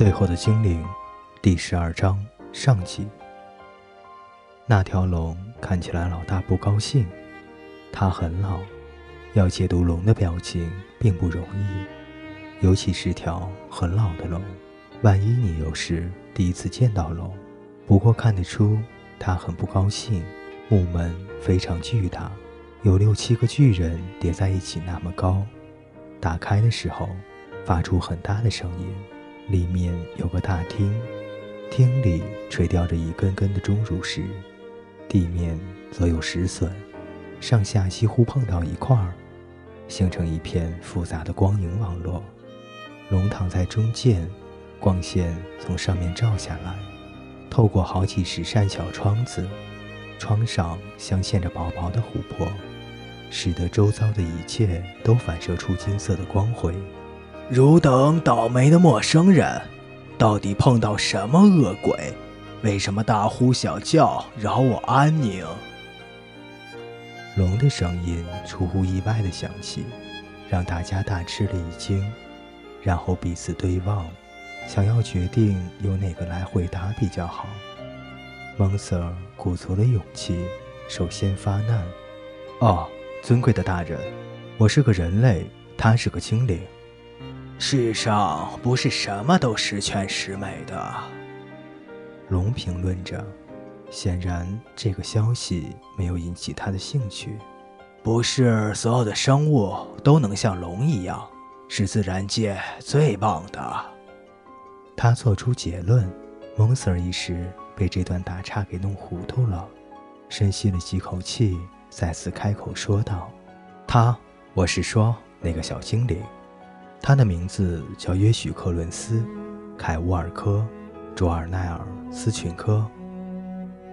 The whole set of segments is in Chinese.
最后的精灵，第十二章上集。那条龙看起来老大不高兴，它很老，要解读龙的表情并不容易，尤其是条很老的龙。万一你又是第一次见到龙，不过看得出它很不高兴。木门非常巨大，有六七个巨人叠在一起那么高，打开的时候发出很大的声音。里面有个大厅，厅里垂吊着一根根的钟乳石，地面则有石笋，上下几乎碰到一块儿，形成一片复杂的光影网络。龙躺在中间，光线从上面照下来，透过好几十扇小窗子，窗上镶嵌着薄薄的琥珀，使得周遭的一切都反射出金色的光辉。汝等倒霉的陌生人，到底碰到什么恶鬼？为什么大呼小叫，扰我安宁？龙的声音出乎意外的响起，让大家大吃了一惊，然后彼此对望，想要决定由哪个来回答比较好。蒙 Sir 鼓足了勇气，首先发难：“哦，尊贵的大人，我是个人类，他是个精灵。”世上不是什么都十全十美的，龙评论着。显然，这个消息没有引起他的兴趣。不是所有的生物都能像龙一样，是自然界最棒的。他做出结论。蒙 Sir 一时被这段打岔给弄糊涂了，深吸了几口气，再次开口说道：“他，我是说那个小精灵。”他的名字叫约许克伦斯·凯乌尔科·卓尔奈尔斯群科。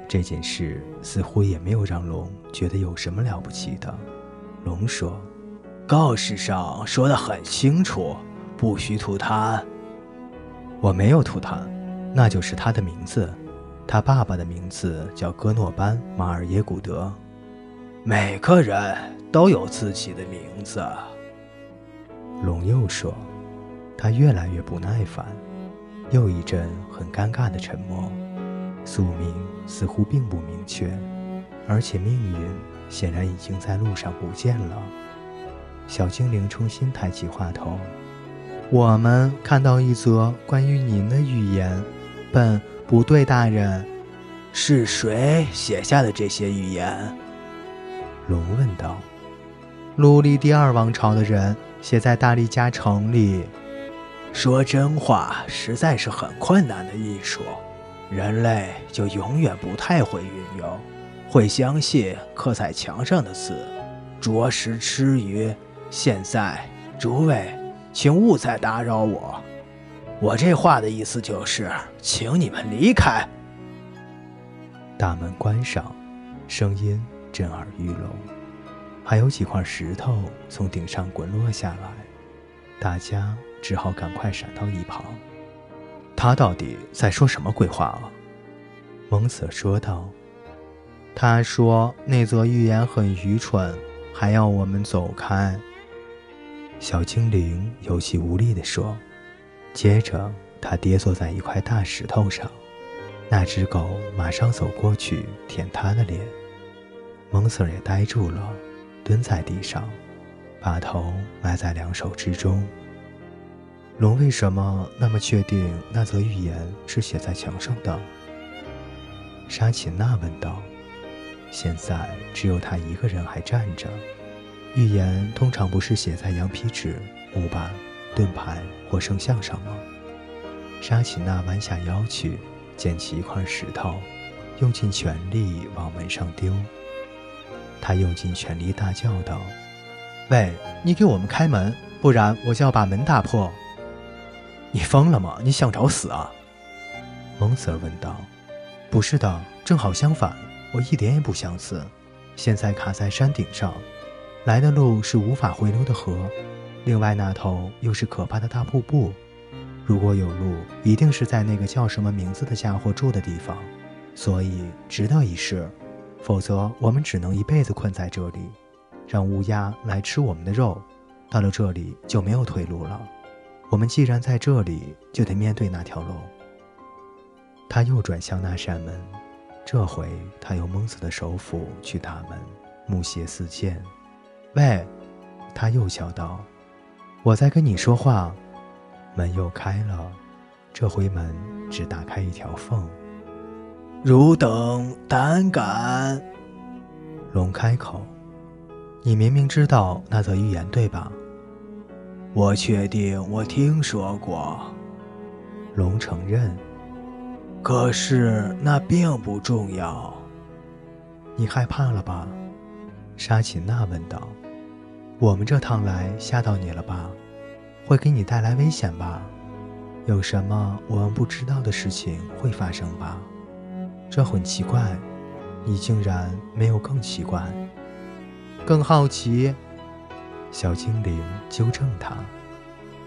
这件事似乎也没有让龙觉得有什么了不起的。龙说：“告示上说得很清楚，不许吐痰。我没有吐痰，那就是他的名字。他爸爸的名字叫戈诺班·马尔耶古德。每个人都有自己的名字。”又说：“他越来越不耐烦。”又一阵很尴尬的沉默。宿命似乎并不明确，而且命运显然已经在路上不见了。小精灵重新抬起话头：“我们看到一则关于您的预言。”“本不对，大人。”“是谁写下的这些预言？”龙问道。“陆地第二王朝的人。”写在大力加城里，说真话实在是很困难的艺术，人类就永远不太会运用，会相信刻在墙上的字，着实吃鱼。现在，诸位，请勿再打扰我，我这话的意思就是，请你们离开。大门关上，声音震耳欲聋。还有几块石头从顶上滚落下来，大家只好赶快闪到一旁。他到底在说什么鬼话啊？蒙瑟说道。他说那则预言很愚蠢，还要我们走开。小精灵有气无力地说。接着他跌坐在一块大石头上，那只狗马上走过去舔他的脸。蒙瑟也呆住了。蹲在地上，把头埋在两手之中。龙为什么那么确定那则预言是写在墙上的？沙琴娜问道。现在只有他一个人还站着。预言通常不是写在羊皮纸、木板、盾牌或圣像上吗？沙琴娜弯下腰去，捡起一块石头，用尽全力往门上丢。他用尽全力大叫道：“喂，你给我们开门，不然我就要把门打破！”你疯了吗？你想找死啊？”蒙 Sir 问道。“不是的，正好相反，我一点也不想死。现在卡在山顶上，来的路是无法回流的河，另外那头又是可怕的大瀑布。如果有路，一定是在那个叫什么名字的家伙住的地方，所以值得一试。”否则，我们只能一辈子困在这里，让乌鸦来吃我们的肉。到了这里就没有退路了。我们既然在这里，就得面对那条龙。他又转向那扇门，这回他用蒙死的手斧去打门，木屑四溅。喂，他又叫道：“我在跟你说话。”门又开了，这回门只打开一条缝。汝等胆敢？龙开口：“你明明知道那则预言，对吧？”我确定，我听说过。龙承认。可是那并不重要。你害怕了吧？沙琴娜问道。我们这趟来吓到你了吧？会给你带来危险吧？有什么我们不知道的事情会发生吧？这很奇怪，你竟然没有更奇怪、更好奇。小精灵纠正他，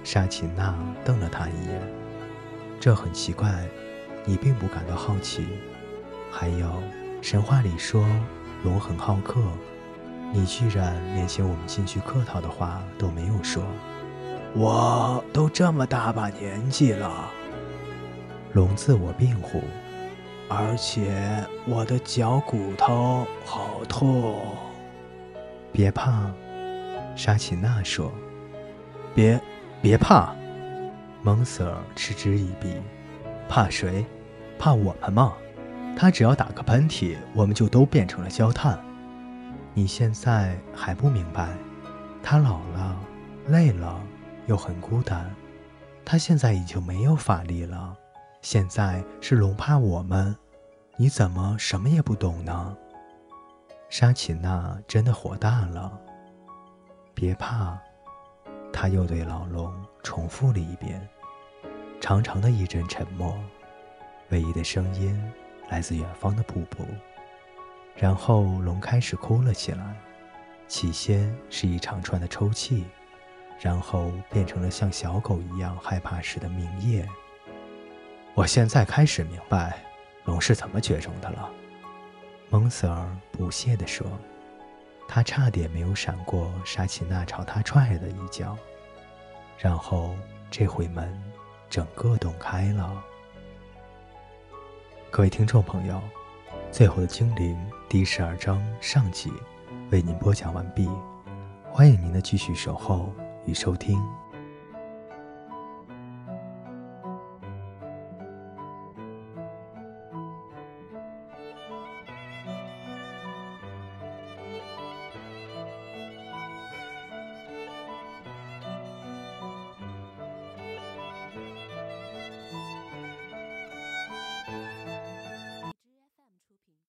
沙琴娜瞪了他一眼。这很奇怪，你并不感到好奇。还有，神话里说龙很好客，你居然连请我们进去客套的话都没有说。我都这么大把年纪了，龙自我辩护，而且我的脚骨头好痛。别怕。沙琪娜说：“别，别怕。”蒙瑟尔嗤之以鼻：“怕谁？怕我们吗？他只要打个喷嚏，我们就都变成了焦炭。你现在还不明白？他老了，累了，又很孤单。他现在已经没有法力了。现在是龙怕我们，你怎么什么也不懂呢？”沙琪娜真的火大了。别怕，他又对老龙重复了一遍。长长的一阵沉默，唯一的声音来自远方的瀑布。然后龙开始哭了起来，起先是一长串的抽泣，然后变成了像小狗一样害怕时的鸣咽。我现在开始明白龙是怎么绝种的了，蒙瑟尔不屑地说。他差点没有闪过沙琪娜朝他踹了一脚，然后这回门整个洞开了。各位听众朋友，最后的精灵第十二章上集为您播讲完毕，欢迎您的继续守候与收听。